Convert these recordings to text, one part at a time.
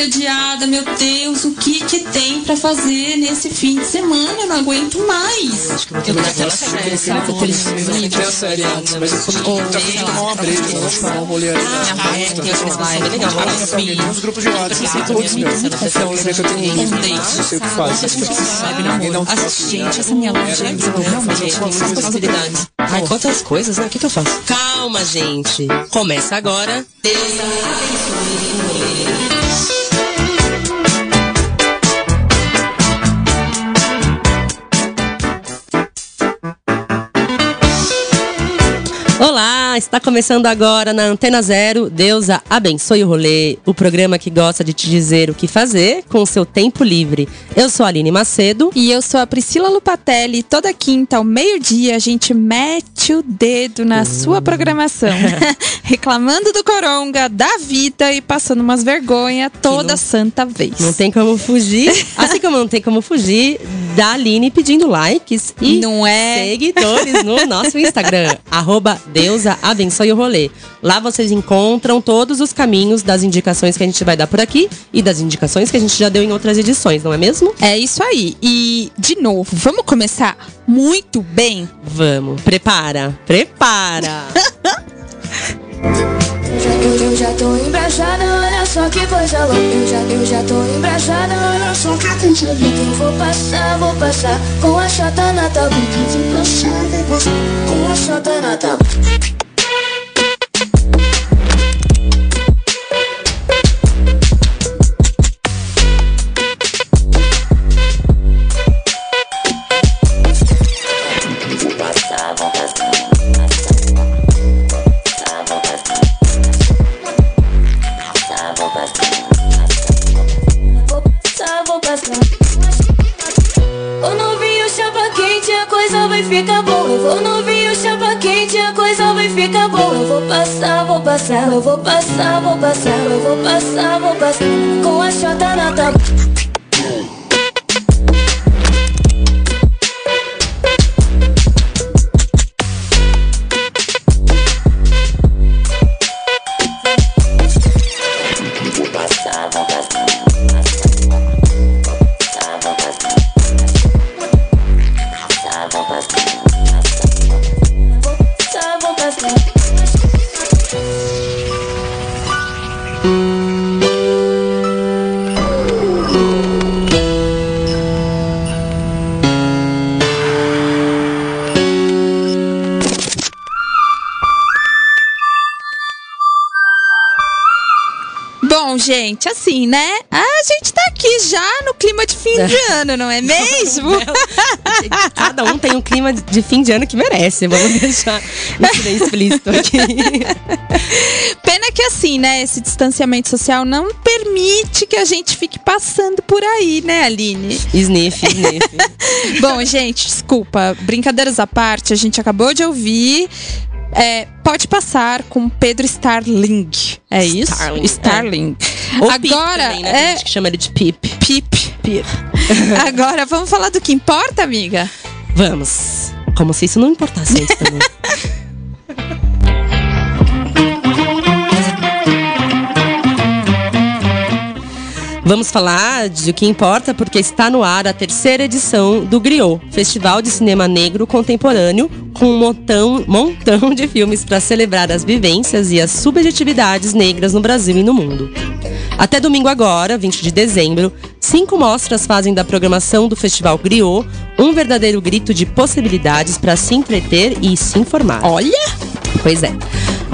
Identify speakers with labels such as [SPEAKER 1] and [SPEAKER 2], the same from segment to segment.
[SPEAKER 1] entediada, meu Deus, o que que tem pra fazer nesse fim de semana? Eu não aguento mais.
[SPEAKER 2] Acho que eu vou ter aquela série. Eu série antes, mas eu fui tomar uma breja, vamos tomar um rolê ali. Uns grupos de WhatsApp, todos meus. Então, eu lembrei que eu tenho um não sei o que faz.
[SPEAKER 3] Gente, essa minha loja é realmente. Ai, quantas coisas, né? O que, que eu faço? Calma, gente. Começa agora. Deus abençoe. Olá, está começando agora na Antena Zero. Deusa abençoe o rolê, o programa que gosta de te dizer o que fazer com o seu tempo livre. Eu sou a Aline Macedo.
[SPEAKER 1] E eu sou a Priscila Lupatelli. Toda quinta, ao meio-dia, a gente mete o dedo na sua programação. Reclamando do coronga, da vida e passando umas vergonha toda
[SPEAKER 3] não,
[SPEAKER 1] santa vez.
[SPEAKER 3] Não tem como fugir. assim como não tem como fugir da Aline pedindo likes e
[SPEAKER 1] não é?
[SPEAKER 3] seguidores no nosso Instagram. arroba Deusa abençoe o rolê. Lá vocês encontram todos os caminhos das indicações que a gente vai dar por aqui e das indicações que a gente já deu em outras edições, não é mesmo?
[SPEAKER 1] É isso aí. E, de novo, vamos começar muito bem?
[SPEAKER 3] Vamos. Prepara. Prepara.
[SPEAKER 4] Eu, eu já tô olha só que coisa louca Eu já, eu já tô olha só que coisa louca Eu vou passar, vou passar com a chata na tabu Vou passar, vou passar com a chata na tabu passar, vou passar, eu vou passar, vou passar, eu vou passar, vou passar. Com a chota na tábua.
[SPEAKER 1] Gente, assim, né? A gente tá aqui já no clima de fim de ano, não é mesmo?
[SPEAKER 3] Cada um tem um clima de fim de ano que merece. Vamos deixar isso bem explícito aqui.
[SPEAKER 1] Pena que assim, né? Esse distanciamento social não permite que a gente fique passando por aí, né, Aline?
[SPEAKER 3] Sniff, sniff.
[SPEAKER 1] Bom, gente, desculpa. Brincadeiras à parte, a gente acabou de ouvir é, pode passar com Pedro Starling. É isso?
[SPEAKER 3] Starling.
[SPEAKER 1] Starling.
[SPEAKER 3] É. Ou Agora, também, né? é... a gente chama ele de Pip.
[SPEAKER 1] Pip. Pip. Agora, vamos falar do que importa, amiga?
[SPEAKER 3] Vamos. Como se isso não importasse antes também. Vamos falar de o que importa porque está no ar a terceira edição do Griot, Festival de Cinema Negro Contemporâneo, com um montão, montão de filmes para celebrar as vivências e as subjetividades negras no Brasil e no mundo. Até domingo agora, 20 de dezembro, cinco mostras fazem da programação do Festival Griot um verdadeiro grito de possibilidades para se entreter e se informar.
[SPEAKER 1] Olha!
[SPEAKER 3] Pois é.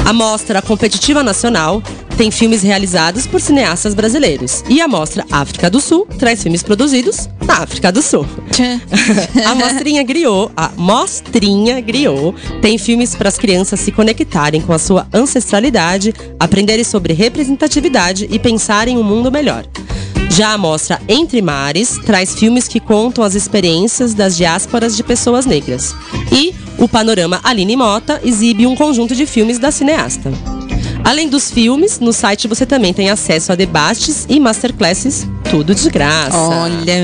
[SPEAKER 3] A Mostra Competitiva Nacional tem filmes realizados por cineastas brasileiros. E a Mostra África do Sul traz filmes produzidos na África do Sul. a Mostrinha Griot, a Mostrinha Griot, tem filmes para as crianças se conectarem com a sua ancestralidade, aprenderem sobre representatividade e pensarem um mundo melhor. Já a mostra Entre Mares traz filmes que contam as experiências das diásporas de pessoas negras. E o Panorama Aline Mota exibe um conjunto de filmes da cineasta. Além dos filmes, no site você também tem acesso a debates e masterclasses, tudo de graça.
[SPEAKER 1] Olha.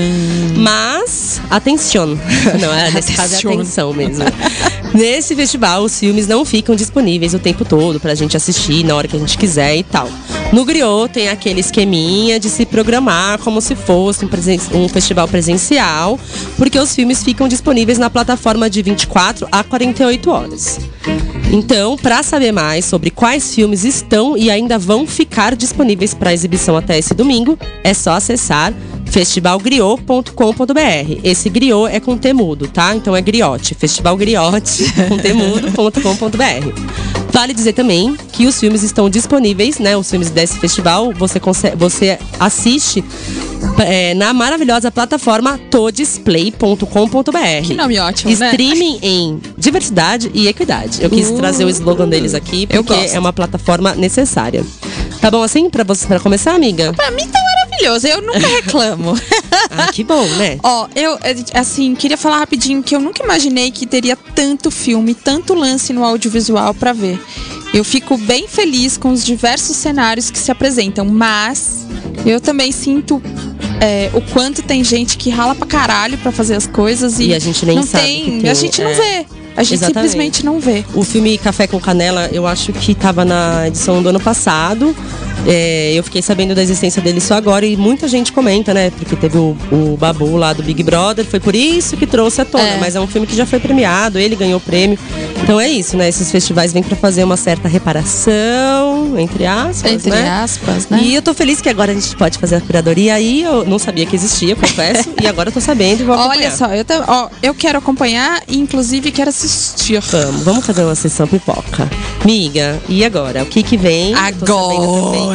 [SPEAKER 3] Mas, atenção. Não, é, nesse caso é atenção mesmo. Nesse festival, os filmes não ficam disponíveis o tempo todo pra gente assistir na hora que a gente quiser e tal. No Griot tem aquele esqueminha de se programar como se fosse um, presen um festival presencial, porque os filmes ficam disponíveis na plataforma de 24 a 48 horas. Então, para saber mais sobre quais filmes estão e ainda vão ficar disponíveis para exibição até esse domingo, é só acessar festivalgriot.com.br. Esse griot é com temudo, tá? Então é griote, festivalgriote com temudo.com.br. Vale dizer também que os filmes estão disponíveis, né? Os filmes desse festival, você, você assiste é, na maravilhosa plataforma todisplay.com.br.
[SPEAKER 1] Que nome ótimo, né?
[SPEAKER 3] Streaming em diversidade e equidade. Eu quis
[SPEAKER 1] Uh,
[SPEAKER 3] trazer o slogan deles aqui porque é uma plataforma necessária. Tá bom assim para você para começar, amiga?
[SPEAKER 1] Pra mim tá maravilhoso, eu nunca reclamo.
[SPEAKER 3] Ah, que bom, né?
[SPEAKER 1] Ó, eu, é, assim, queria falar rapidinho que eu nunca imaginei que teria tanto filme, tanto lance no audiovisual pra ver. Eu fico bem feliz com os diversos cenários que se apresentam, mas eu também sinto é, o quanto tem gente que rala pra caralho pra fazer as coisas e,
[SPEAKER 3] E a gente nem
[SPEAKER 1] não
[SPEAKER 3] sabe
[SPEAKER 1] tem,
[SPEAKER 3] que tem,
[SPEAKER 1] a gente não
[SPEAKER 3] é.
[SPEAKER 1] vê. A gente
[SPEAKER 3] Exatamente.
[SPEAKER 1] simplesmente não vê.
[SPEAKER 3] O filme Café com Canela, eu acho que tava na edição do ano passado. É, eu fiquei sabendo da existência dele só agora e muita gente comenta, né? Porque teve o, o Babu lá do Big Brother, foi por isso que trouxe à tona.
[SPEAKER 1] É.
[SPEAKER 3] Mas é um filme que já foi premiado, ele ganhou o prêmio. Então é isso, né? Esses festivais vêm pra fazer uma certa reparação, entre aspas,
[SPEAKER 1] Entre
[SPEAKER 3] né?
[SPEAKER 1] aspas, né?
[SPEAKER 3] E eu tô feliz que agora a gente pode fazer a curadoria aí. Eu não sabia que existia, confesso. e agora eu tô sabendo e vou acompanhar.
[SPEAKER 1] Olha só, eu, tam- ó, eu quero acompanhar e inclusive quero assistir.
[SPEAKER 3] Vamos, vamos fazer uma sessão pipoca. Miga, e agora? O que que vem? Tô
[SPEAKER 1] Agora.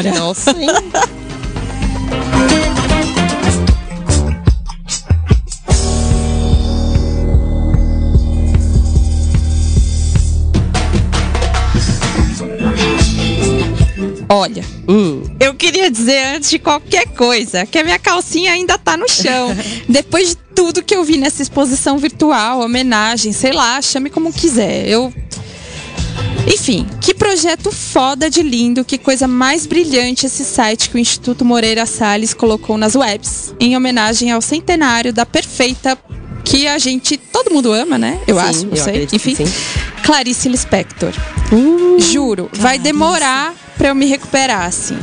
[SPEAKER 1] Olha,
[SPEAKER 3] Hum,
[SPEAKER 1] eu queria dizer antes de qualquer coisa que a minha calcinha ainda tá no chão. Depois de tudo que eu vi nessa exposição virtual, homenagem, sei lá, chame como quiser. Eu. Enfim, que projeto foda de lindo, que coisa mais brilhante esse site que o Instituto Moreira Salles colocou nas webs, em homenagem ao centenário da perfeita que a gente, todo mundo ama, né? Eu
[SPEAKER 3] Sim,
[SPEAKER 1] acho, não
[SPEAKER 3] eu
[SPEAKER 1] sei.
[SPEAKER 3] acredito
[SPEAKER 1] Enfim,
[SPEAKER 3] sim.
[SPEAKER 1] Clarice Lispector.
[SPEAKER 3] Uh,
[SPEAKER 1] Juro, vai demorar pra eu me recuperar, assim.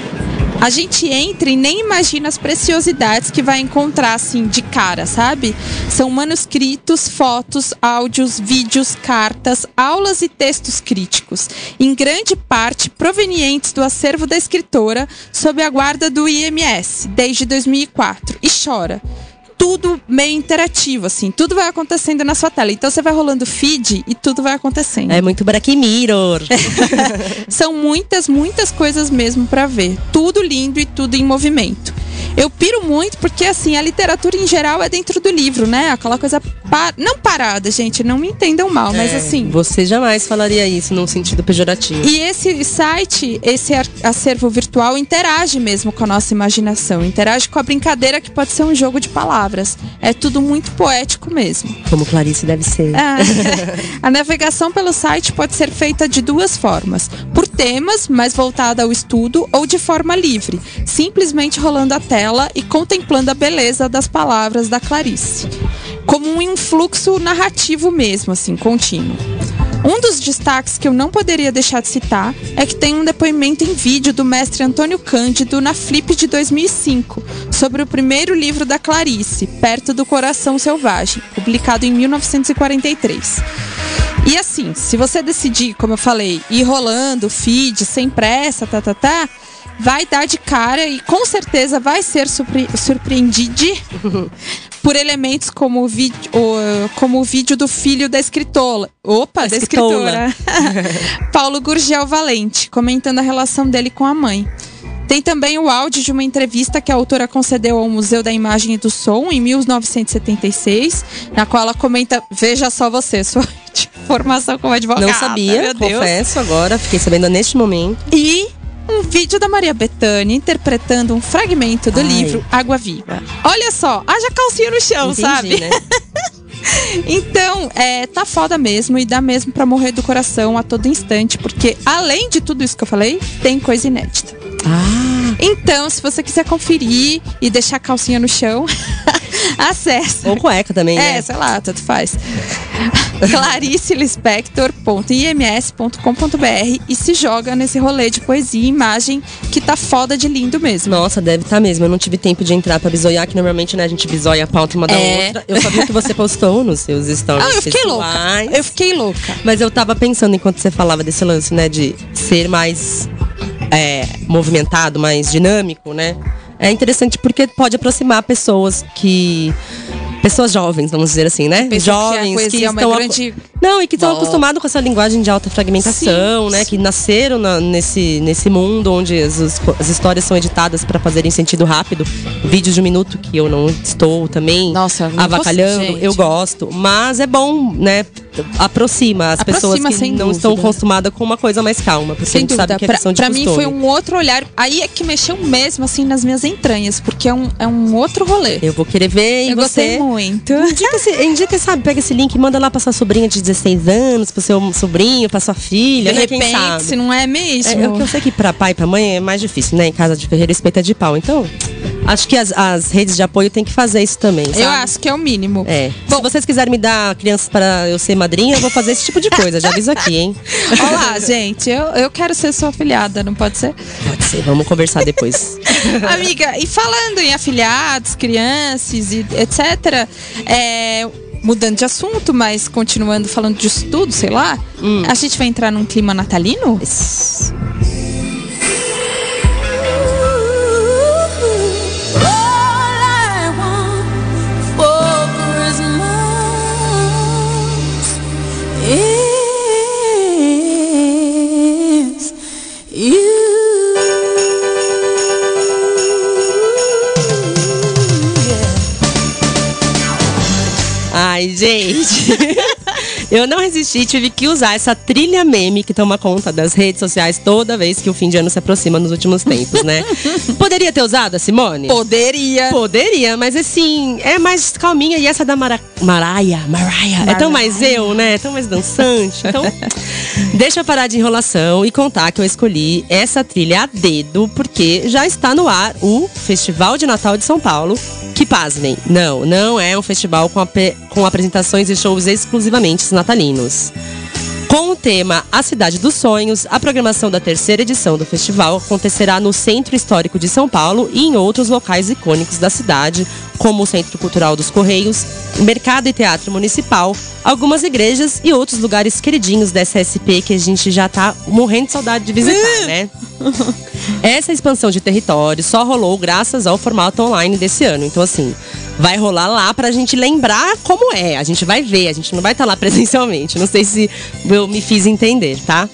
[SPEAKER 1] A gente entra e nem imagina as preciosidades que vai encontrar, assim, de cara, sabe? São manuscritos, fotos, áudios, vídeos, cartas, aulas e textos críticos, em grande parte provenientes do acervo da escritora, sob a guarda do IMS, desde 2004. E chora tudo meio interativo, assim. Tudo vai acontecendo na sua tela. Então você vai rolando feed e tudo vai acontecendo.
[SPEAKER 3] é muito Black Mirror.
[SPEAKER 1] São muitas, muitas coisas mesmo pra ver. Tudo lindo e tudo em movimento. Eu piro muito porque, assim, a literatura em geral é dentro do livro, né? Aquela coisa. pa- Não parada, gente, não me entendam mal, mas
[SPEAKER 3] É,
[SPEAKER 1] assim.
[SPEAKER 3] Você jamais falaria isso num sentido pejorativo.
[SPEAKER 1] E esse site, esse acervo virtual, interage mesmo com a nossa imaginação. Interage com a brincadeira que pode ser um jogo de palavras. É tudo muito poético mesmo.
[SPEAKER 3] Como Clarice deve ser.
[SPEAKER 1] Ah, a navegação pelo site pode ser feita de duas formas: por temas, mais voltada ao estudo, ou de forma livre, simplesmente rolando a tela e contemplando a beleza das palavras da Clarice. Como um fluxo narrativo mesmo, assim, contínuo. Um dos destaques que eu não poderia deixar de citar é que tem um depoimento em vídeo do mestre Antônio Cândido na Flip de 2005, sobre o primeiro livro da Clarice, Perto do Coração Selvagem, publicado em 1943. E assim, se você decidir, como eu falei, ir rolando, feed, sem pressa, tá, tá, tá, vai dar de cara e com certeza vai ser surpre surpreendido por elementos como o, vídeo, como o vídeo do filho da escritora. Opa, da
[SPEAKER 3] escritora.
[SPEAKER 1] Paulo Gurgel Valente, comentando a relação dele com a mãe. Tem também o áudio de uma entrevista que a autora concedeu ao Museu da Imagem e do Som em 1976, na qual ela comenta: Veja só você, sua formação como advogada.
[SPEAKER 3] Não sabia, confesso agora, fiquei sabendo neste momento.
[SPEAKER 1] E um vídeo da Maria Bethânia interpretando um fragmento do
[SPEAKER 3] Ai.
[SPEAKER 1] livro Água Viva. Olha só, haja calcinha no chão,
[SPEAKER 3] Entendi,
[SPEAKER 1] sabe?
[SPEAKER 3] né?
[SPEAKER 1] Então, é, tá foda mesmo e dá mesmo pra morrer do coração a todo instante, porque além de tudo isso que eu falei, tem coisa inédita.
[SPEAKER 3] Ah,
[SPEAKER 1] Então, se você quiser conferir e deixar a calcinha no chão, acessa.
[SPEAKER 3] ou cueca também,
[SPEAKER 1] É,
[SPEAKER 3] né?
[SPEAKER 1] sei lá, tanto faz. claricelispector.ims.com.br e se joga nesse rolê de poesia e imagem que tá foda de lindo mesmo.
[SPEAKER 3] Nossa, deve estar tá mesmo. Eu não tive tempo de entrar pra bisoiar, que normalmente né, a gente bisoia a pauta uma da
[SPEAKER 1] É.
[SPEAKER 3] outra. Eu vi que você postou nos seus stories.
[SPEAKER 1] Ah, eu fiquei louca.
[SPEAKER 3] pessoais.
[SPEAKER 1] Eu fiquei louca.
[SPEAKER 3] Mas eu tava pensando enquanto você falava desse lance, né, de ser mais é, movimentado, mais dinâmico, né? É interessante porque pode aproximar pessoas que. Pessoas jovens, vamos dizer assim, né?
[SPEAKER 1] Que
[SPEAKER 3] jovens
[SPEAKER 1] é uma
[SPEAKER 3] estão. aco-
[SPEAKER 1] grande
[SPEAKER 3] Não, e que estão acostumados com essa linguagem de alta fragmentação,
[SPEAKER 1] Sim.
[SPEAKER 3] né? Que nasceram na- nesse, nesse mundo onde as, as histórias são editadas para fazerem sentido rápido. Vídeos de um minuto que eu não estou também
[SPEAKER 1] Nossa,
[SPEAKER 3] avacalhando. eu gosto. Mas é bom, né? Aproxima as
[SPEAKER 1] Aproxima,
[SPEAKER 3] pessoas que não estão
[SPEAKER 1] dúvida.
[SPEAKER 3] acostumadas com uma coisa mais calma. Porque a
[SPEAKER 1] Sem
[SPEAKER 3] gente
[SPEAKER 1] dúvida.
[SPEAKER 3] sabe que é
[SPEAKER 1] Pra,
[SPEAKER 3] questão de
[SPEAKER 1] pra mim foi um outro olhar. Aí é que mexeu mesmo, assim, nas minhas entranhas, porque é um, é um outro rolê.
[SPEAKER 3] Eu vou querer ver e
[SPEAKER 1] Eu gostei
[SPEAKER 3] você.
[SPEAKER 1] muito.
[SPEAKER 3] Indica, esse, indica, sabe, pega esse link e manda lá pra sua sobrinha de 16 anos, pro seu sobrinho, pra sua filha,
[SPEAKER 1] De
[SPEAKER 3] né? Quem
[SPEAKER 1] repente,
[SPEAKER 3] sabe?
[SPEAKER 1] se não é mesmo.
[SPEAKER 3] É, eu, eu sei que pra pai e pra mãe é mais difícil, né? Em casa de ferreiro, espeta de pau. Então, acho que as, as redes de apoio têm que fazer isso também, sabe?
[SPEAKER 1] Eu acho que é o mínimo.
[SPEAKER 3] É. Se vocês quiserem me dar crianças para eu ser madrinha, eu vou fazer esse tipo de coisa. Já aviso aqui, hein?
[SPEAKER 1] Olá, gente. Eu, eu quero ser sua afilhada, não pode ser?
[SPEAKER 3] Pode ser, vamos conversar depois.
[SPEAKER 1] Amiga, e falando em afilhados, crianças e etc., é, mudando de assunto, mas continuando falando de estudo, sei lá,
[SPEAKER 3] Hum.
[SPEAKER 1] a gente vai entrar num clima natalino?
[SPEAKER 4] All
[SPEAKER 3] Ai, gente. Eu não resisti, tive que usar essa trilha meme que toma conta das redes sociais toda vez que o fim de ano se aproxima nos últimos tempos, né? Poderia ter usado a Simone?
[SPEAKER 1] Poderia.
[SPEAKER 3] Poderia, mas assim, é mais calminha. E essa da Mara... Maraia, Maraia, é tão mais eu, né? É tão mais dançante. Então, deixa eu parar de enrolação e contar que eu escolhi essa trilha a dedo, porque já está no ar o Festival de Natal de São Paulo. Que pasmem, não, não é um festival com, com apresentações e shows exclusivamente natalinos. Com o tema A Cidade dos Sonhos, a programação da terceira edição do festival acontecerá no Centro Histórico de São Paulo e em outros locais icônicos da cidade, como o Centro Cultural dos Correios, Mercado e Teatro Municipal, algumas igrejas e outros lugares queridinhos da SSP que a gente já tá morrendo de saudade de visitar, né? Essa expansão de território só rolou graças ao formato online desse ano. Então, assim, vai rolar lá pra gente lembrar como é. A gente vai ver, a gente não vai estar lá presencialmente. Não sei se eu me fiz entender, tá?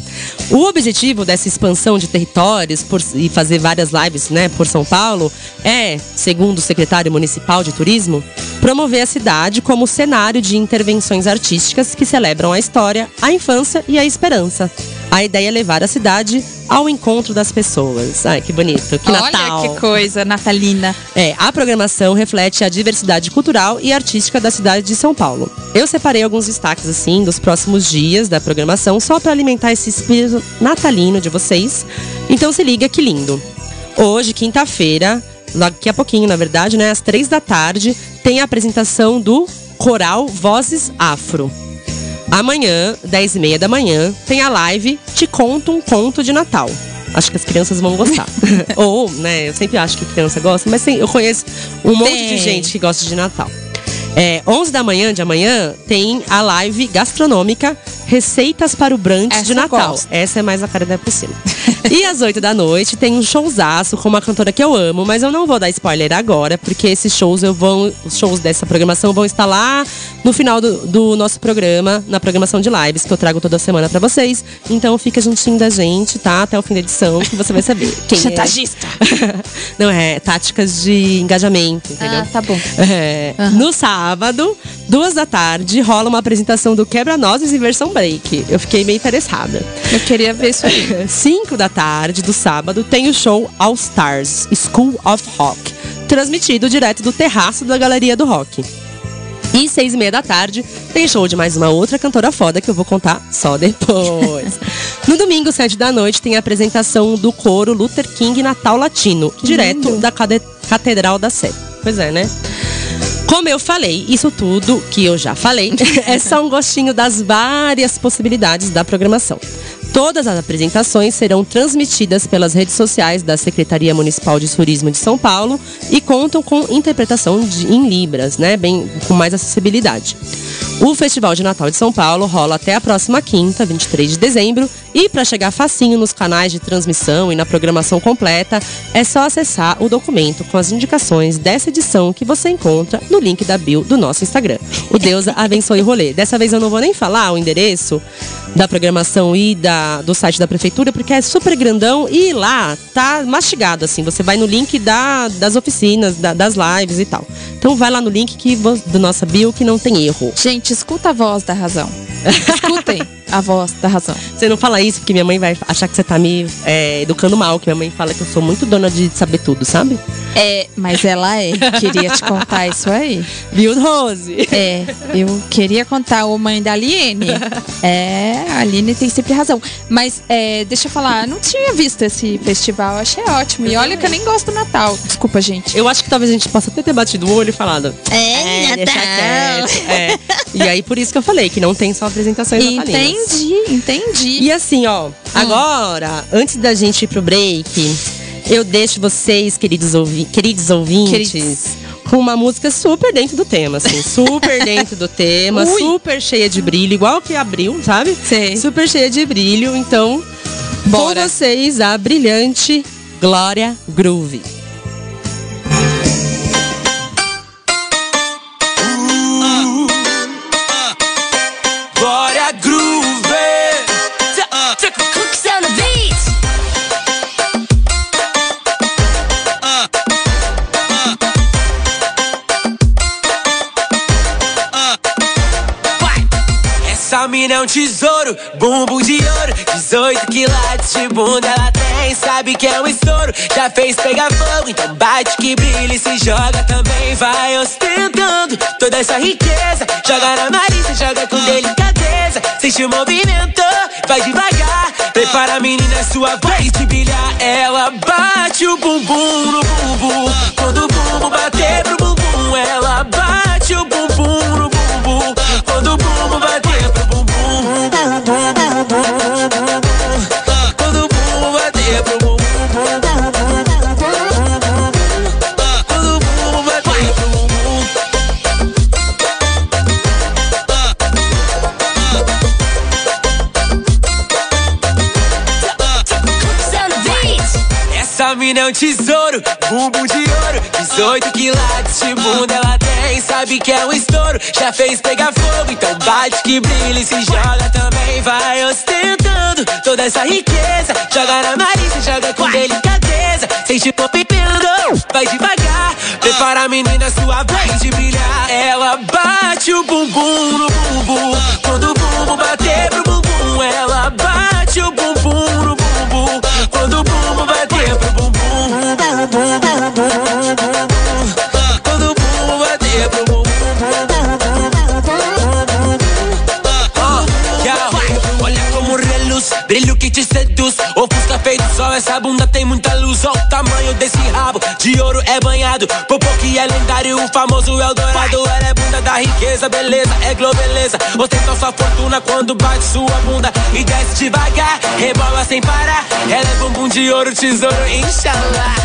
[SPEAKER 3] O objetivo dessa expansão de territórios por- e fazer várias lives, né, por São Paulo é, segundo o secretário municipal de turismo, promover a cidade como cenário de intervenções artísticas que celebram a história, a infância e a esperança. A ideia é levar a cidade ao encontro das pessoas. Ai, que bonito. Que Natal.
[SPEAKER 1] Olha que coisa natalina.
[SPEAKER 3] É, a programação reflete a diversidade cultural e artística da cidade de São Paulo. Eu separei alguns destaques, assim, dos próximos dias da programação, só para alimentar esse espírito natalino de vocês. Então se liga que lindo. Hoje, quinta-feira, daqui a pouquinho, na verdade, né, às três da tarde, tem a apresentação do Coral Vozes Afro. Amanhã, 10 e meia da manhã, tem a live Te Conto um Conto de Natal. Acho que as crianças vão gostar. Ou, né, eu sempre acho que criança gosta, mas sim, eu conheço um monte
[SPEAKER 1] Tem.
[SPEAKER 3] de gente que gosta de Natal. É, 11 da manhã de amanhã tem a live gastronômica Receitas para o Brunch
[SPEAKER 1] Essa
[SPEAKER 3] de Natal. Essa é mais a cara da piscina. e às 8 da noite tem um showzaço com uma cantora que eu amo, mas eu não vou dar spoiler agora, porque esses shows eu vou. Os shows dessa programação vão estar lá no final do, do nosso programa, na programação de lives, que eu trago toda semana pra vocês. Então fica juntinho da gente, tá? Até o fim da edição, que você vai saber. Quem é.
[SPEAKER 1] Chantagista.
[SPEAKER 3] não, é táticas de engajamento, entendeu?
[SPEAKER 1] Ah, tá bom.
[SPEAKER 3] É, No sábado, duas da tarde, rola uma apresentação do Quebra-Nozes em versão break. Eu fiquei meio interessada.
[SPEAKER 1] Eu queria ver isso aí.
[SPEAKER 3] 5 da tarde do sábado tem o show All Stars School of Rock, transmitido direto do terraço da Galeria do Rock. E seis e meia da tarde tem show de mais uma outra cantora foda que eu vou contar só depois. no domingo, sete da noite, tem a apresentação do coro Luther King Natal Latino, direto da cade- Catedral da Sé. Pois é, né? Como eu falei, isso tudo que eu já falei é só um gostinho das várias possibilidades da programação. Todas as apresentações serão transmitidas pelas redes sociais da Secretaria Municipal de Turismo de São Paulo e contam com interpretação de, em Libras, né? Bem, com mais acessibilidade. O Festival de Natal de São Paulo rola até a próxima quinta, 23 de dezembro, e para chegar facinho nos canais de transmissão e na programação completa, é só acessar o documento com as indicações dessa edição que você encontra no link da bio do nosso Instagram. O Deusa abençoe o rolê. Dessa vez eu não vou nem falar o endereço da programação e da, do site da prefeitura, porque é super grandão e lá tá mastigado, assim. Você vai no link da, das oficinas, da, das lives e tal. Então vai lá no link que, do nossa bio que não tem erro.
[SPEAKER 1] Gente, escuta a voz da razão. Escutem a voz da razão.
[SPEAKER 3] Você não fala isso porque minha mãe vai achar que você tá me é, educando mal, que minha mãe fala que eu sou muito dona de saber tudo, sabe?
[SPEAKER 1] É, mas ela é. Queria te contar isso aí.
[SPEAKER 3] Viu, Rose?
[SPEAKER 1] É, eu queria contar o mãe da Aline. É, a Aline tem sempre razão. Mas é, deixa eu falar, não tinha visto esse festival, achei ótimo. E olha que eu nem gosto do Natal. Desculpa, gente.
[SPEAKER 3] Eu acho que talvez a gente possa até ter batido o olho e falado.
[SPEAKER 1] É,
[SPEAKER 3] deixa
[SPEAKER 1] Natal.
[SPEAKER 3] É. E aí, por isso que eu falei que não tem só apresentações natalinas.
[SPEAKER 1] Entendi, entendi.
[SPEAKER 3] E assim, ó, agora, antes da gente ir pro break, eu deixo vocês, queridos, ouvi queridos ouvintes,
[SPEAKER 1] Queridos.
[SPEAKER 3] Com uma música super dentro do tema, assim, super dentro do tema,
[SPEAKER 1] Ui.
[SPEAKER 3] super cheia de brilho, igual que abriu, sabe?
[SPEAKER 1] Sei.
[SPEAKER 3] Super cheia de brilho, então,
[SPEAKER 1] Bora.
[SPEAKER 3] com vocês, a brilhante Glória Groove.
[SPEAKER 2] Tesouro, bumbum de ouro. 18 quilates de bunda ela tem Sabe que é um estouro, já fez pegar fogo Então bate que brilha e se joga também. Vai ostentando toda essa riqueza. Joga na Marisa, joga com delicadeza. Sente o movimento, vai devagar. Prepara a menina, é sua vez de brilhar. Ela bate o bumbum no bumbum. Quando o bumbum bater pro bumbum Ela bate o bumbum no bumbum. Quando o bumbum bater um tesouro, bumbum de ouro. 18 quilates de bunda ela tem Sabe que é um estouro, já fez pegar fogo Então bate que brilha e se joga também. Vai ostentando toda essa riqueza. Joga na Marisa, joga com delicadeza. Sente o movimento, vai devagar. Prepara a menina, sua vez de brilhar. Ela bate o bumbum no bumbum. Quando seduz Ofusca feito sol, essa bunda tem muita luz Olha o tamanho desse rabo, de ouro é banhado Popô que é lendário, o famoso Eldorado Ela é bunda da riqueza, beleza, é globeleza Ostenta sua fortuna quando bate sua bunda E desce devagar, rebola sem parar Ela é bumbum de ouro, tesouro, inshallah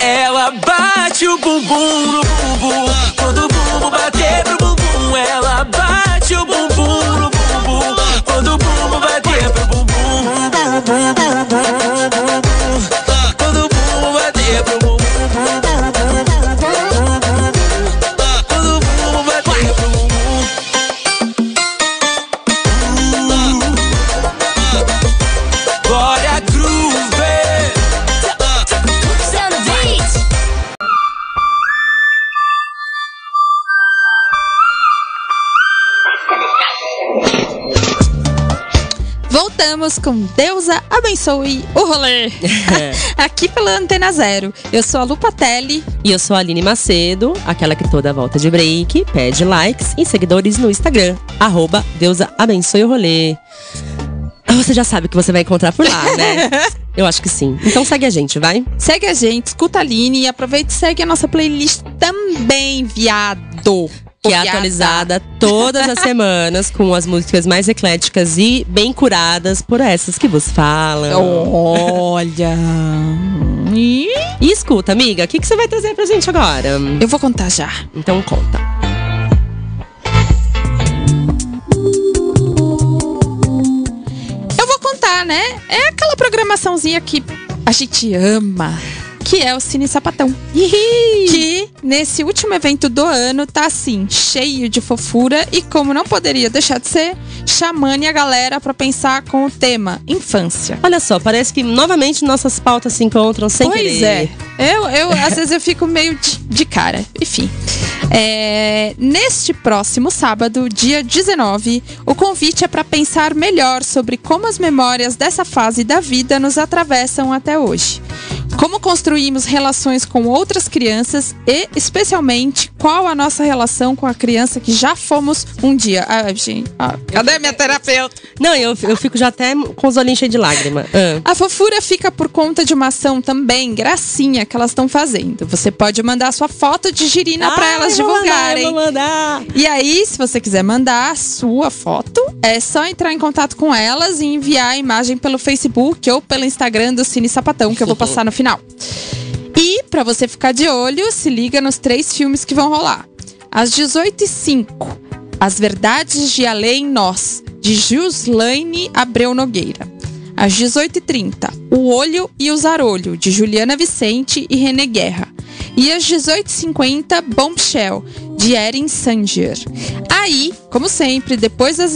[SPEAKER 2] Ela bate o bumbum no bumbum Quando o bumbum bater pro bumbum Ela bate o bumbum no bumbum Quando o bumbum bater pro bumbum
[SPEAKER 1] com Deusa abençoe o rolê. Aqui pela Antena Zero. Eu sou a Lupa Telli.
[SPEAKER 3] E eu sou a Aline Macedo, aquela que toda volta de break pede likes e seguidores no Instagram, arroba Deusa abençoe o rolê. Ah, Você já sabe o que você vai encontrar por lá, né? Eu acho que sim. Então segue a gente, vai?
[SPEAKER 1] Segue a gente, escuta a Aline e aproveita e segue a nossa playlist também, viado.
[SPEAKER 3] Que é
[SPEAKER 1] Viada.
[SPEAKER 3] atualizada todas as semanas com as músicas mais ecléticas e bem curadas por essas que vos falam.
[SPEAKER 1] Olha. Ih,
[SPEAKER 3] E escuta, amiga, o que, que você vai trazer pra gente agora?
[SPEAKER 1] Eu vou contar já.
[SPEAKER 3] Então conta.
[SPEAKER 1] Eu vou contar, né? É aquela programaçãozinha que a gente ama. Que é o Cine Sapatão. Que nesse último evento do ano tá assim, cheio de fofura e como não poderia deixar de ser, chamando a galera pra pensar com o tema infância.
[SPEAKER 3] Olha só, parece que novamente nossas pautas se encontram sem
[SPEAKER 1] pois
[SPEAKER 3] querer.
[SPEAKER 1] é. Eu, eu, às vezes eu fico meio de, de cara. Enfim. É, neste próximo sábado, dia 19, o convite é para pensar melhor sobre como as memórias dessa fase da vida nos atravessam até hoje. Como construímos relações com outras crianças e, especialmente, qual a nossa relação com a criança que já fomos um dia. Ah, gente, ah, cadê minha terapeuta?
[SPEAKER 3] Não, eu, eu fico já até com os olhinhos cheios de lágrima. Ah.
[SPEAKER 1] A fofura fica por conta de uma ação também, gracinha, que elas estão fazendo. Você pode mandar sua foto de girina para
[SPEAKER 3] Ai,
[SPEAKER 1] elas
[SPEAKER 3] mandar,
[SPEAKER 1] divulgarem.
[SPEAKER 3] eu vou mandar.
[SPEAKER 1] E aí, se você quiser mandar a sua foto, é só entrar em contato com elas e enviar a imagem pelo Facebook ou pelo Instagram do Cine Sapatão, que eu vou passar no final. E, pra você ficar de olho, se liga nos três filmes que vão rolar. Às 18h05, As Verdades de Além Nós, de Gislaine Abreu Nogueira. Às 18h30, O Olho e o Zarolho, de Juliana Vicente e René Guerra. E às 18h50, Bombshell, de Erin Sanger. Aí, como sempre, depois das,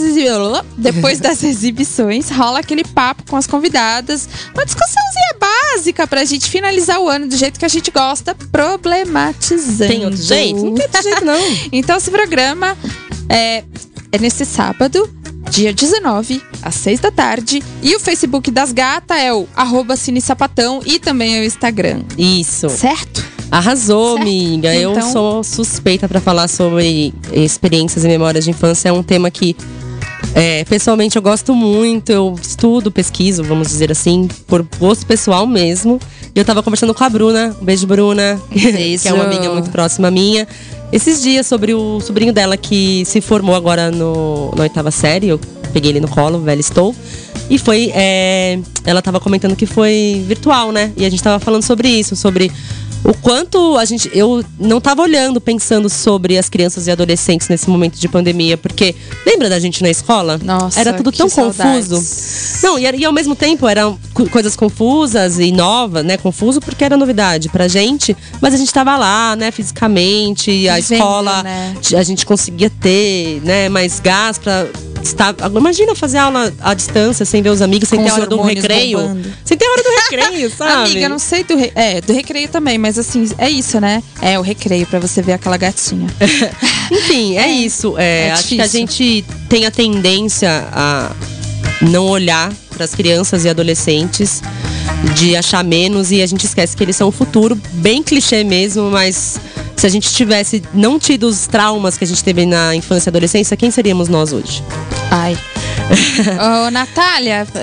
[SPEAKER 1] depois das exibições, rola aquele papo com as convidadas, uma discussãozinha básica pra gente finalizar o ano do jeito que a gente gosta, problematizando.
[SPEAKER 3] Tem outro jeito? Não tem outro jeito, não.
[SPEAKER 1] Então, esse programa é, é nesse sábado, dia 19, às 6 da tarde. E o Facebook das gatas é o arroba Cine Sapatão e também é o Instagram.
[SPEAKER 3] Isso.
[SPEAKER 1] Certo?
[SPEAKER 3] Arrasou,
[SPEAKER 1] Certo.
[SPEAKER 3] amiga. Eu
[SPEAKER 1] Então-
[SPEAKER 3] sou suspeita pra falar sobre experiências e memórias de infância. É um tema que, é, pessoalmente, eu gosto muito. Eu estudo, pesquiso, vamos dizer assim, por gosto pessoal mesmo. E eu tava conversando com a Bruna. Um beijo, Bruna. que é uma amiga muito próxima minha. Esses dias sobre o sobrinho dela que se formou agora no, na oitava série. Eu peguei ele no colo, velho estou. E foi. é, ela tava comentando que foi virtual, né? E a gente tava falando sobre isso, sobre o quanto a gente. Eu não tava olhando, pensando sobre as crianças e adolescentes nesse momento de pandemia, porque lembra da gente na escola?
[SPEAKER 1] Nossa,
[SPEAKER 3] Era tudo tão
[SPEAKER 1] saudades.
[SPEAKER 3] confuso. Não, e, e ao mesmo tempo eram co- coisas confusas e novas, né? Confuso porque era novidade pra gente, mas a gente tava lá, né, fisicamente, a
[SPEAKER 1] Vivendo,
[SPEAKER 3] escola,
[SPEAKER 1] né?
[SPEAKER 3] a gente conseguia ter, né, mais gás pra estar. Imagina fazer aula à distância, sem ver os amigos, sem
[SPEAKER 1] Com
[SPEAKER 3] ter hora do recreio.
[SPEAKER 1] bombando.
[SPEAKER 3] Sem ter hora do recreio, sabe?
[SPEAKER 1] Amiga, não sei do, re... é, do recreio também, mas assim, é isso, né? É o recreio pra você ver aquela gatinha.
[SPEAKER 3] Enfim, é, isso. É,
[SPEAKER 1] é
[SPEAKER 3] acho que a gente tem a tendência a não olhar para as crianças e adolescentes, de achar menos e a gente esquece que eles são o futuro, bem clichê mesmo, mas se a gente tivesse não tido os traumas que a gente teve na infância e adolescência, quem seríamos nós hoje?
[SPEAKER 1] Ai. Ô, Natália.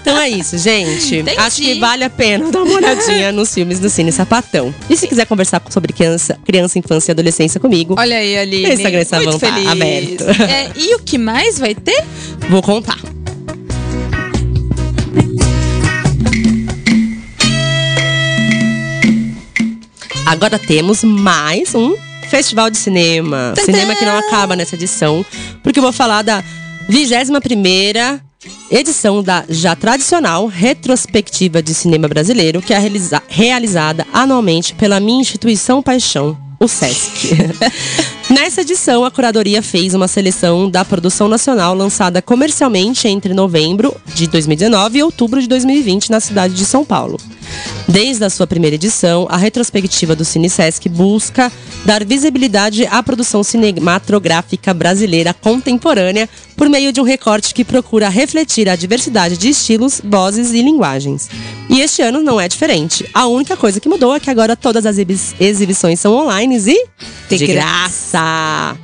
[SPEAKER 3] Então é isso, gente.
[SPEAKER 1] Entendi.
[SPEAKER 3] Acho que vale a pena dar uma olhadinha nos filmes do Cine Sapatão. E se quiser conversar sobre criança, criança, infância e adolescência comigo,
[SPEAKER 1] Olha aí.
[SPEAKER 3] Meu Instagram está
[SPEAKER 1] Muito feliz.
[SPEAKER 3] aberto.
[SPEAKER 1] É, e o que mais vai ter?
[SPEAKER 3] vou contar. Agora temos mais um festival de cinema. Cinema que não acaba nessa edição, porque eu vou falar da 21ª edição da já tradicional retrospectiva de cinema brasileiro, que é realiza- realizada anualmente pela minha instituição paixão, o SESC. Nessa edição, a curadoria fez uma seleção da produção nacional lançada comercialmente entre novembro de 2019 e outubro de 2020 na cidade de São Paulo. Desde a sua primeira edição, a retrospectiva do CineSesc busca dar visibilidade à produção cinematográfica brasileira contemporânea por meio de um recorte que procura refletir a diversidade de estilos, vozes e linguagens. E este ano não é diferente. A única coisa que mudou é que agora todas as exibições são online e de, de graça.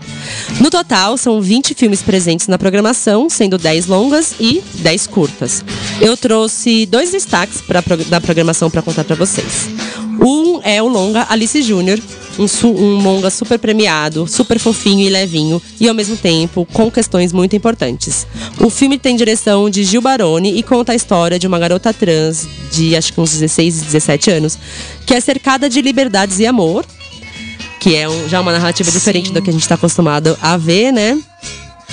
[SPEAKER 3] No total, são 20 filmes presentes na programação, sendo 10 longas e 10 curtas. Eu trouxe dois destaques pra, da programação para contar para vocês. Um é o longa Alice Júnior, um, um longa super premiado, super fofinho e levinho, e ao mesmo tempo com questões muito importantes. O filme tem direção de Gil Baroni e conta a história de uma garota trans de acho que uns 16, 17 anos, que é cercada de liberdades e amor, que é um, já uma narrativa Sim. diferente do que a gente está acostumado a ver, né?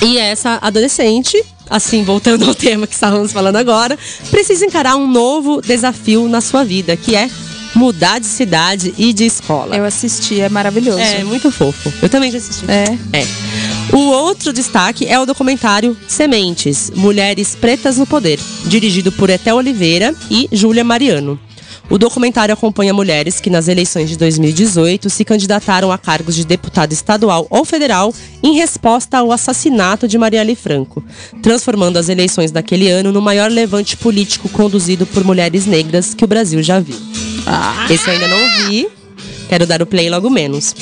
[SPEAKER 3] E essa adolescente, assim, voltando ao tema que estávamos falando agora, precisa encarar um novo desafio na sua vida, que é mudar de cidade e de escola.
[SPEAKER 1] Eu assisti, é maravilhoso.
[SPEAKER 3] É, muito fofo. Eu também já assisti.
[SPEAKER 1] É.
[SPEAKER 3] É. O outro destaque é o documentário Sementes, Mulheres Pretas no Poder, dirigido por Etel Oliveira e Júlia Mariano. O documentário acompanha mulheres que nas eleições de 2018 se candidataram a cargos de deputado estadual ou federal em resposta ao assassinato de Marielle Franco, transformando as eleições daquele ano no maior levante político conduzido por mulheres negras que o Brasil já viu. Ah. Esse eu ainda não vi, quero dar o play logo menos.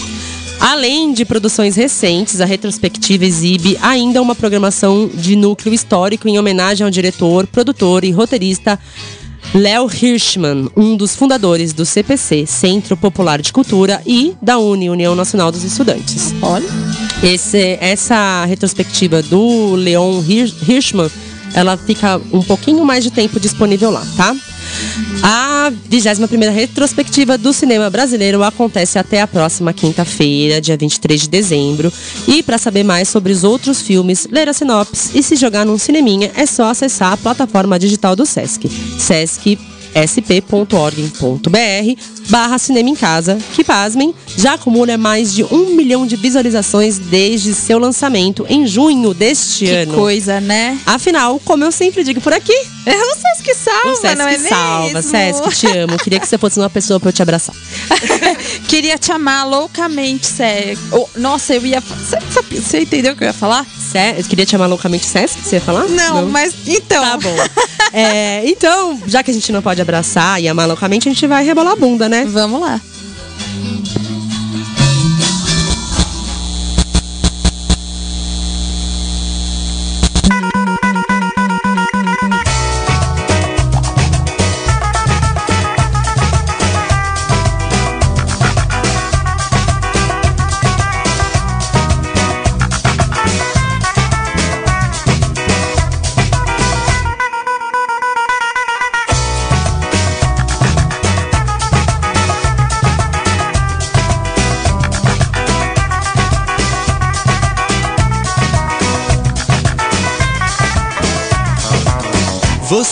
[SPEAKER 3] Além de produções recentes, a retrospectiva exibe ainda uma programação de núcleo histórico em homenagem ao diretor, produtor e roteirista Léo Hirschman, um dos fundadores do CPC, Centro Popular de Cultura, e da UNI, União Nacional dos Estudantes.
[SPEAKER 1] Olha.
[SPEAKER 3] Esse, essa retrospectiva do Leon Hirschman, ela fica um pouquinho mais de tempo disponível lá, tá? A 21ª retrospectiva do cinema brasileiro acontece até a próxima quinta-feira, dia 23 de dezembro. E para saber mais sobre os outros filmes, ler a sinopse e se jogar num cineminha, é só acessar a plataforma digital do Sesc, sesc sp.org.br barra Cinema em Casa, que, pasmem, já acumula mais de um milhão de visualizações desde seu lançamento em junho deste
[SPEAKER 1] que
[SPEAKER 3] ano.
[SPEAKER 1] Que coisa, né?
[SPEAKER 3] Afinal, como eu sempre digo por aqui,
[SPEAKER 1] é o Sesc salva,
[SPEAKER 3] o Sesc
[SPEAKER 1] não é
[SPEAKER 3] salva.
[SPEAKER 1] Mesmo?
[SPEAKER 3] Sesc, te amo. Queria que você fosse uma pessoa pra eu te abraçar.
[SPEAKER 1] Queria te amar loucamente, Sesc. Nossa, eu ia... Você, entendeu o que eu ia falar?
[SPEAKER 3] Eu queria te amar loucamente Sesc, você ia falar?
[SPEAKER 1] Não, não, mas então...
[SPEAKER 3] Tá bom. é, então, já que a gente não pode abraçar e amar loucamente, a gente vai rebolar a bunda, né?
[SPEAKER 1] Vamos lá.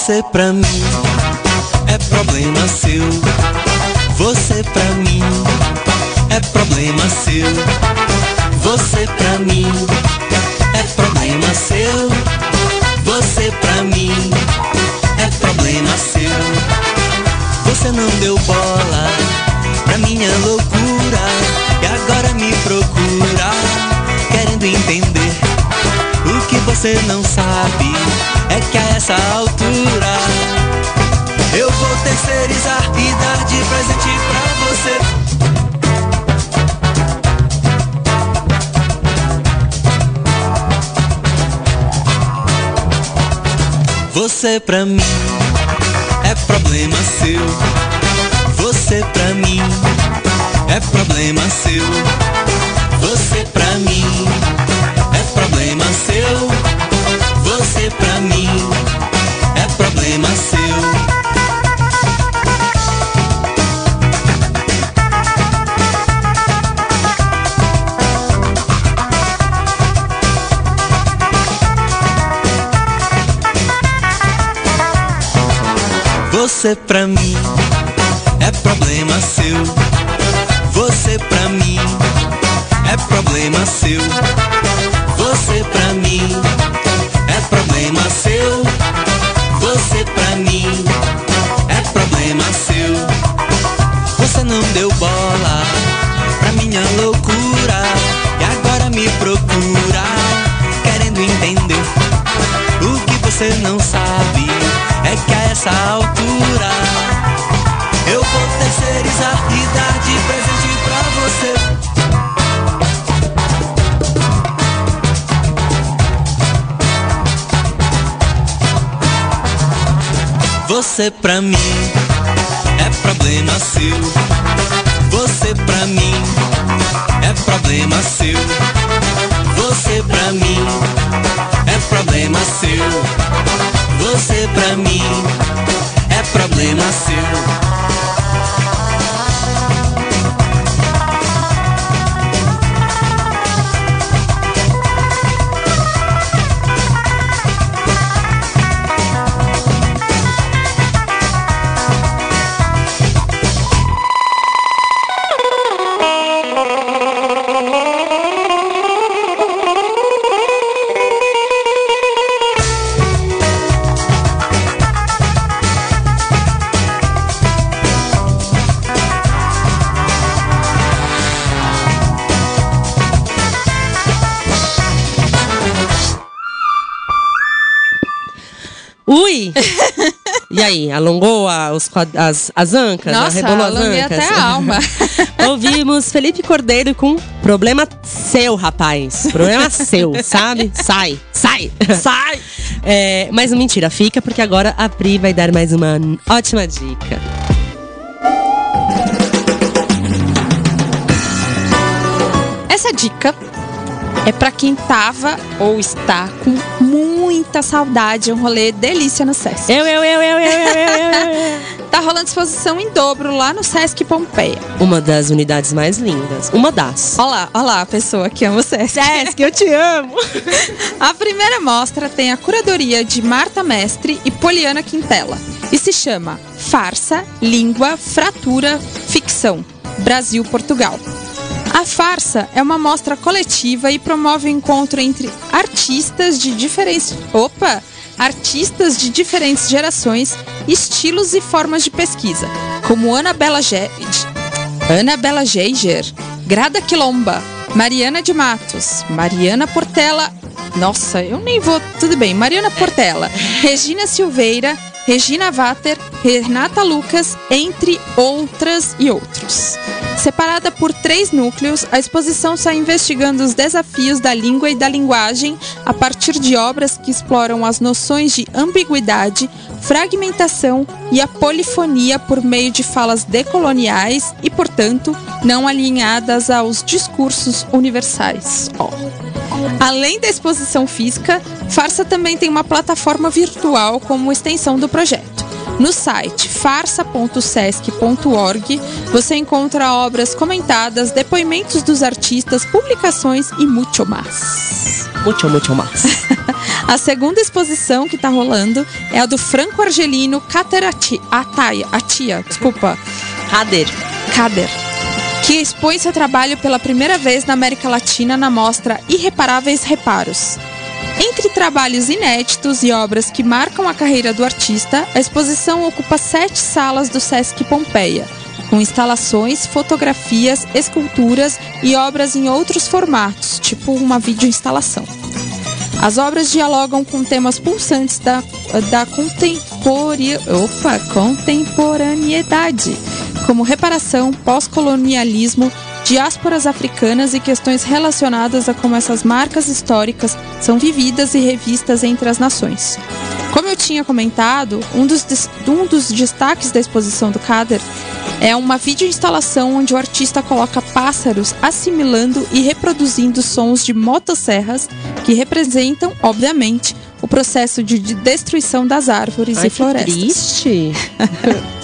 [SPEAKER 2] Você pra mim é problema seu. Você pra mim é problema seu. Você pra mim é problema seu. Você pra mim é problema seu. Você não deu bola pra minha loucura e agora me procura querendo entender o que você não sabe é que a essa altura eu vou terceirizar e dar de presente pra você. Você pra mim é problema seu. Você pra mim é problema seu. Você pra mim é problema seu pra mim é problema seu. Você pra mim é problema seu. Você pra mim é problema seu. Você pra mim você não sabe é que a essa altura eu vou terceirizar e dar de presente pra você. Você pra mim é problema seu. Você pra mim é problema seu. Você pra mim é problema seu. Você pra mim é problema seu.
[SPEAKER 3] Aí, alongou a- os as, as ancas?
[SPEAKER 1] Nossa,
[SPEAKER 3] arrebolou as ancas?
[SPEAKER 1] até a alma.
[SPEAKER 3] Ouvimos Felipe Cordeiro com problema seu, rapaz. Problema seu, sabe? Sai, sai, sai! É, mas mentira, fica, porque agora a Pri vai dar mais uma ótima dica.
[SPEAKER 1] Essa dica é pra quem tava ou está com muita saudade de um rolê delícia no Sesc.
[SPEAKER 3] Eu, eu, eu, eu, eu, eu, eu.
[SPEAKER 1] Tá rolando exposição em dobro lá no Sesc Pompeia.
[SPEAKER 3] Uma das unidades mais lindas. Uma das.
[SPEAKER 1] Olha lá, olha lá a pessoa que ama o Sesc.
[SPEAKER 3] Sesc, eu te amo!
[SPEAKER 1] A primeira mostra tem a curadoria de Marta Mestre e Poliana Quintela e se chama Farsa, Língua, Fratura, Ficção, Brasil-Portugal. A farsa é uma mostra coletiva e promove o encontro entre artistas de diferentes. Opa! Artistas de diferentes gerações, estilos e formas de pesquisa, como Ana Bela Ge... Ana Bela Geiger, Grada Quilomba, Mariana de Matos, Mariana Portela. Nossa, eu nem vou. Tudo bem. Mariana Portela, Regina Silveira, Regina Vater, Renata Lucas, entre outras e outros. Separada por três núcleos, a exposição está investigando os desafios da língua e da linguagem a partir de obras que exploram as noções de ambiguidade, fragmentação e a polifonia por meio de falas decoloniais e, portanto, não alinhadas aos discursos universais. Ó. Além da exposição física, Farsa também tem uma plataforma virtual como extensão do projeto. No site farsa.sesc.org você encontra obras comentadas, depoimentos dos artistas, publicações e muito mais.
[SPEAKER 3] Muito, muito mais.
[SPEAKER 1] A segunda exposição que está rolando é a do franco-argelino Kater Ati- Ataya, Atia, desculpa,
[SPEAKER 3] Kader.
[SPEAKER 1] Kader, que expõe seu trabalho pela primeira vez na América Latina na mostra Irreparáveis Reparos. Entre trabalhos inéditos e obras que marcam a carreira do artista, a exposição ocupa sete salas do Sesc Pompeia, com instalações, fotografias, esculturas e obras em outros formatos, tipo uma videoinstalação. As obras dialogam com temas pulsantes da, da. Opa, contemporaneidade, como reparação, pós-colonialismo, diásporas africanas e questões relacionadas a como essas marcas históricas são vividas e revistas entre as nações. Como eu tinha comentado, um dos, um dos destaques da exposição do Kader é uma videoinstalação onde o artista coloca pássaros assimilando e reproduzindo sons de motosserras que representam, obviamente, o processo de de destruição das árvores
[SPEAKER 3] Ai,
[SPEAKER 1] e
[SPEAKER 3] que
[SPEAKER 1] florestas.
[SPEAKER 3] triste.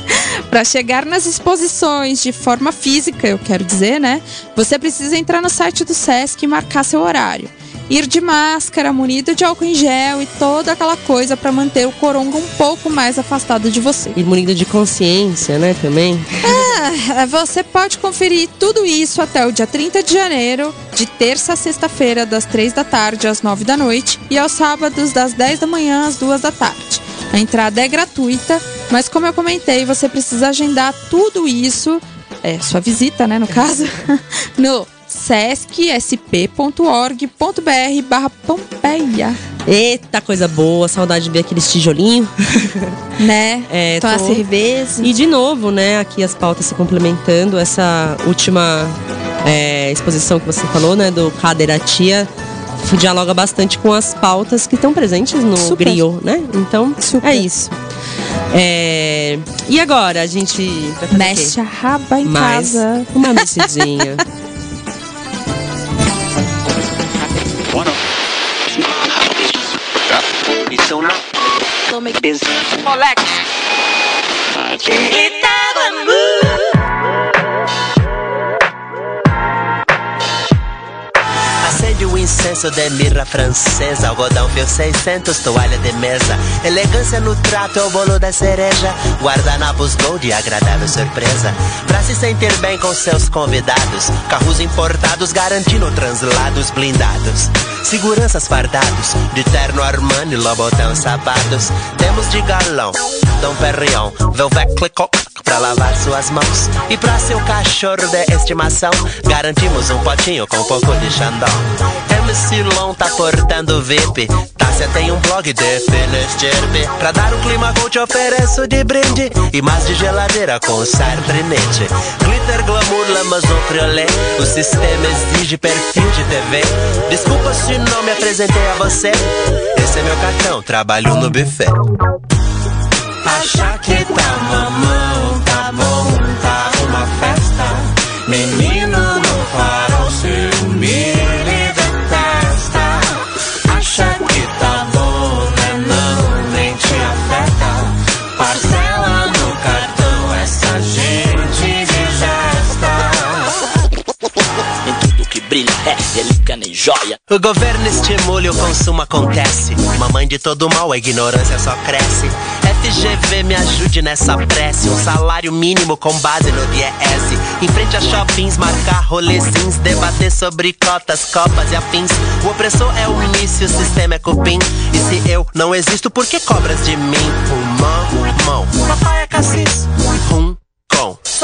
[SPEAKER 1] Para chegar nas exposições de forma física, eu quero dizer, né? Você precisa entrar no site do SESC e marcar seu horário. Ir de máscara, munido de álcool em gel e toda aquela coisa para manter o coronga um pouco mais afastado de você.
[SPEAKER 3] E munido de consciência, né, também.
[SPEAKER 1] Ah, Você pode conferir tudo isso até o dia 30 de janeiro, de terça a sexta-feira, das 3 da tarde às 9 da noite, e aos sábados, das 10 da manhã às 2 da tarde. A entrada é gratuita, mas como eu comentei, você precisa agendar tudo isso, é, sua visita, né, no caso, no sescsp.org.br barra Pompeia,
[SPEAKER 3] Eita, coisa boa, saudade de ver aqueles tijolinhos.
[SPEAKER 1] né?
[SPEAKER 3] É,
[SPEAKER 1] Tomar
[SPEAKER 3] tô-
[SPEAKER 1] cerveja.
[SPEAKER 3] E de novo, né, aqui as pautas se complementando, essa última é, exposição que você falou, né, do Caderatia, dialoga bastante com as pautas que estão presentes no
[SPEAKER 1] Super.
[SPEAKER 3] griot, né? Então,
[SPEAKER 1] Super.
[SPEAKER 3] é isso. É, E agora, a gente?
[SPEAKER 1] Mexe a raba em
[SPEAKER 3] Mais
[SPEAKER 1] casa.
[SPEAKER 3] uma mexidinha.
[SPEAKER 5] Moleque. Incenso de mirra francesa. Algodão fio 600, toalha de mesa. Elegância no trato é o bolo da cereja. Guardanapos gold e agradável surpresa. Pra se sentir bem com seus convidados. Carros importados garantindo translados blindados. Seguranças fardados De terno Armani, Lobotão sapatos. Temos de galão Dom Perignon, Velvet Clicot Pra lavar suas mãos. E pra seu cachorro de estimação Garantimos um potinho com um pouco de Xandão. MC Long tá portando VIP Tássia tem um blog de Finistirpe Pra dar um clima gold ofereço de brinde. E mais de geladeira com sardinete. Glitter, glamour, lamazon, criolé O sistema exige perfil de TV Desculpa se não me apresentei a você. Esse é meu cartão, trabalho no buffet. Acha que tá mamão, Menino no farol, seu me detesta. Acha que tá bom, né? Não, nem te afeta. Parcela no cartão, essa gente digesta.
[SPEAKER 6] Em tudo que brilha é relíquia nem joia.
[SPEAKER 5] O governo estimula e o consumo acontece. Mamãe de todo mal, a ignorância só cresce. FGV me ajude nessa prece. Um salário mínimo com base no DIES. Em frente a shoppings, marcar rolezins. Debater sobre cotas, copas e afins. O opressor é o início, o sistema é cupim. E se eu não existo, por que cobras de mim? Pulmão, mão, papai é cassis. Com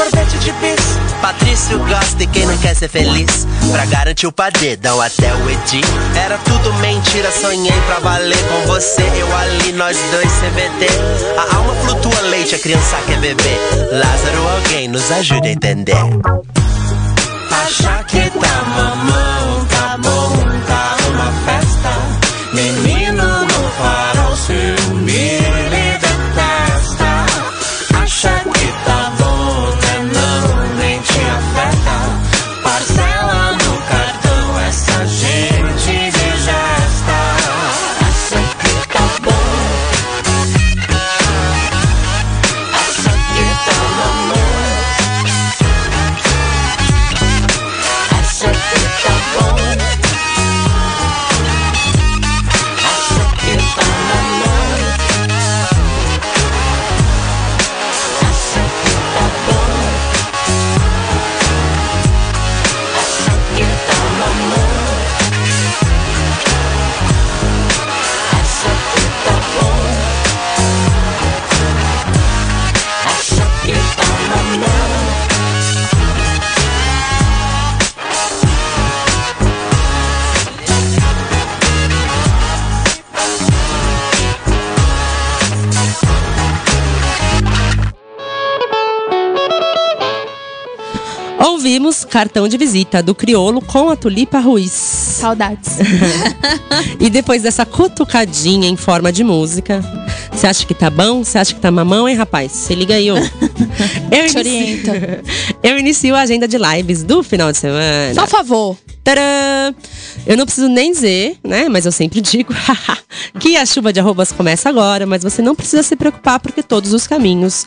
[SPEAKER 5] sorvete de bis. Patrício gosta e quem não quer ser feliz. Pra garantir o padedão até o Edi. Era tudo mentira, sonhei pra valer com você. Eu ali, nós dois CBD. A alma flutua leite, a criança quer beber. Lázaro, alguém nos ajude a entender. Acha que tá mamão, tá bom, tá Cartão
[SPEAKER 3] de Visita do Criolo com a Tulipa Ruiz.
[SPEAKER 1] Saudades.
[SPEAKER 3] E depois dessa cutucadinha em forma de música, você acha que tá bom? Você acha que tá mamão, hein, rapaz? Se liga aí, ô. Eu
[SPEAKER 1] Te orienta.
[SPEAKER 3] Eu inicio a agenda de lives do final de semana.
[SPEAKER 1] Só favor.
[SPEAKER 3] Tcharam! Eu não preciso nem dizer, né? Mas eu sempre digo que a chuva de arrobas começa agora, mas você não precisa se preocupar porque todos os caminhos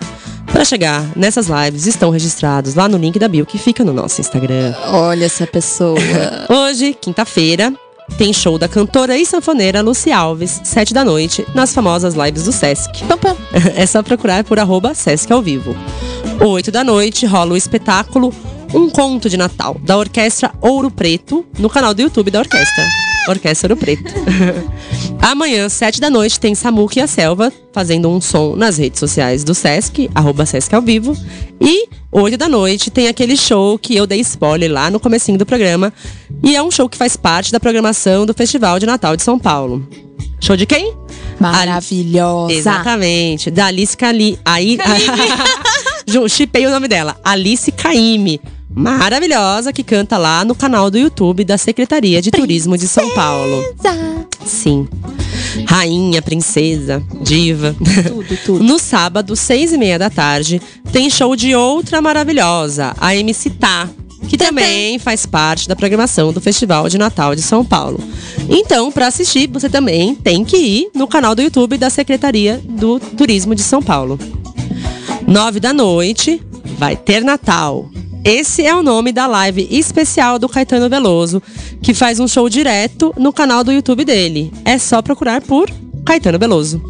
[SPEAKER 3] para chegar nessas lives estão registrados lá no link da bio que fica no nosso Instagram.
[SPEAKER 1] Olha essa pessoa.
[SPEAKER 3] Hoje, quinta-feira, tem show da cantora e sanfoneira Lucy Alves, sete da noite, nas famosas lives do Sesc.
[SPEAKER 1] Pam, pam.
[SPEAKER 3] É só procurar por arroba Sesc ao vivo. Oito da noite rola o espetáculo Um Conto de Natal, da Orquestra Ouro Preto, no canal do YouTube da orquestra. Orquestra Ouro Preto. Amanhã, sete da noite, tem Samuca e a Selva fazendo um som nas redes sociais do Sesc, arroba Sesc ao vivo. E oito da noite tem aquele show que eu dei spoiler lá no comecinho do programa. E é um show que faz parte da programação do Festival de Natal de São Paulo. Show de quem?
[SPEAKER 1] Maravilhosa.
[SPEAKER 3] Exatamente. Da Alice Cali. Aí. Chipei o nome dela. Alice Caime. Maravilhosa, que canta lá no canal do YouTube da Secretaria de Turismo de São Paulo. Sim. rainha, princesa, diva.
[SPEAKER 1] Tudo, tudo.
[SPEAKER 3] No sábado, seis e meia da tarde, tem show de outra maravilhosa, a MC Tá. Que também faz parte da programação do Festival de Natal de São Paulo. Então, para assistir, você também tem que ir no canal do YouTube da Secretaria do Turismo de São Paulo. Nove da noite, vai ter Natal. Esse é o nome da live especial do Caetano Veloso, que faz um show direto no canal do YouTube dele. É só procurar por Caetano Veloso.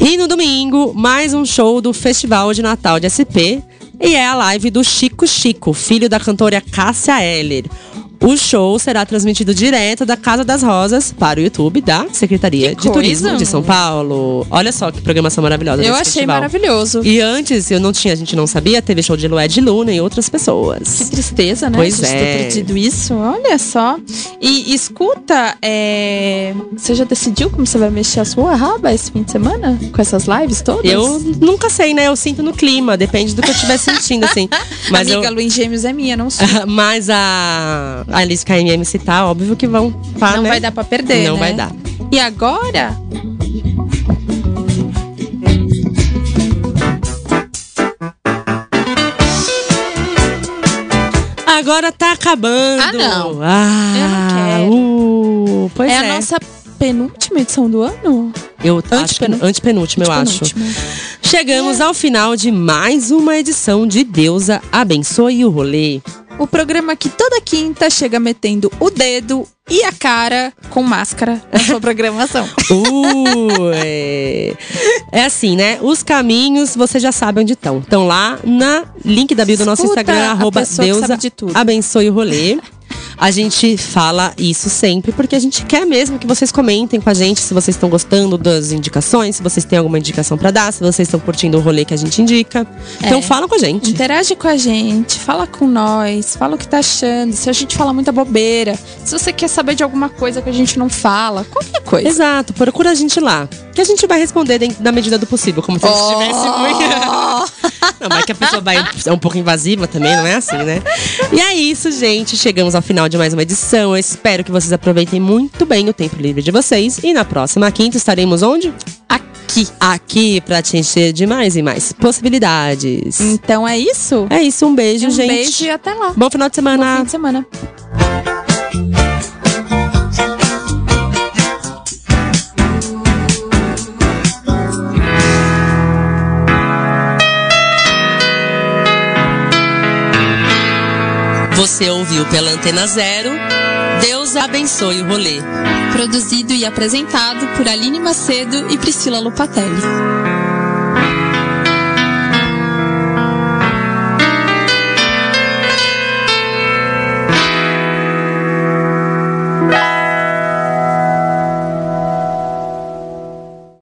[SPEAKER 3] E no domingo, mais um show do Festival de Natal de SP. E é a live do Chico Chico, filho da cantora Cássia Eller. O show será transmitido direto da Casa das Rosas para o YouTube da Secretaria
[SPEAKER 1] Que
[SPEAKER 3] de Turismo
[SPEAKER 1] coisa.
[SPEAKER 3] de São Paulo. Olha só que programação maravilhosa.
[SPEAKER 1] Eu achei
[SPEAKER 3] festival.
[SPEAKER 1] maravilhoso.
[SPEAKER 3] E antes, eu não tinha, a gente não sabia, teve show de Lued Luna e outras
[SPEAKER 1] Que
[SPEAKER 3] pessoas.
[SPEAKER 1] tristeza, né?
[SPEAKER 3] Pois é.
[SPEAKER 1] ter perdido isso. Olha só. E escuta, é, você já decidiu como você vai mexer a sua raba esse fim de semana? Com essas lives todas?
[SPEAKER 3] Eu nunca sei, né? Eu sinto no clima, depende do que eu estiver sentindo, assim. Mas
[SPEAKER 1] Amiga,
[SPEAKER 3] eu.
[SPEAKER 1] Gêmeos é minha, não sou.
[SPEAKER 3] Mas a Alice KMM citar, óbvio que vão. Pá,
[SPEAKER 1] não
[SPEAKER 3] né?
[SPEAKER 1] vai dar pra perder,
[SPEAKER 3] Não
[SPEAKER 1] né?
[SPEAKER 3] vai dar.
[SPEAKER 1] E agora?
[SPEAKER 3] Agora tá acabando.
[SPEAKER 1] Ah, não.
[SPEAKER 3] Ah,
[SPEAKER 1] Eu não quero.
[SPEAKER 3] uh, pois
[SPEAKER 1] é,
[SPEAKER 3] é.
[SPEAKER 1] a nossa penúltima edição do ano?
[SPEAKER 3] Eu acho que antepenúltimo, eu acho.
[SPEAKER 1] Antepenúltima.
[SPEAKER 3] Chegamos ao final de mais uma edição de Deusa Abençoe o Rolê.
[SPEAKER 1] O programa que toda quinta chega metendo o dedo e a cara com máscara na sua programação.
[SPEAKER 3] Uh, é. É assim, né? Os caminhos, você já sabe onde estão. Estão lá na link da bio do nosso
[SPEAKER 1] Escuta
[SPEAKER 3] Instagram, arroba Deusa
[SPEAKER 1] de
[SPEAKER 3] abençoe o rolê. A gente fala isso sempre porque a gente quer mesmo que vocês comentem com a gente se vocês estão gostando das indicações, se vocês têm alguma indicação pra dar, se vocês estão curtindo o rolê que a gente indica. Então
[SPEAKER 1] É.
[SPEAKER 3] fala com a gente.
[SPEAKER 1] Interage com a gente, fala com nós, fala o que tá achando. Se a gente fala muita bobeira, se você quer saber de alguma coisa que a gente não fala, qualquer coisa.
[SPEAKER 3] Exato, procura a gente lá. Que a gente vai responder dentro- na medida do possível, como se a gente tivesse muito. Não, mas que a pessoa vai é um pouco invasiva também, não é assim, né? E é isso, gente. Chegamos ao final de mais uma edição. Eu espero que vocês aproveitem muito bem o tempo livre de vocês. E na próxima quinta estaremos onde?
[SPEAKER 1] Aqui.
[SPEAKER 3] Aqui pra te encher de mais e mais possibilidades.
[SPEAKER 1] Então é isso?
[SPEAKER 3] É isso, um beijo,
[SPEAKER 1] um
[SPEAKER 3] gente.
[SPEAKER 1] beijo e até lá.
[SPEAKER 3] Bom final de semana.
[SPEAKER 1] Bom fim de semana.
[SPEAKER 3] Você ouviu pela Antena Zero. Deus abençoe o rolê.
[SPEAKER 1] Produzido e apresentado por Aline Macedo e Priscila Lupatelli.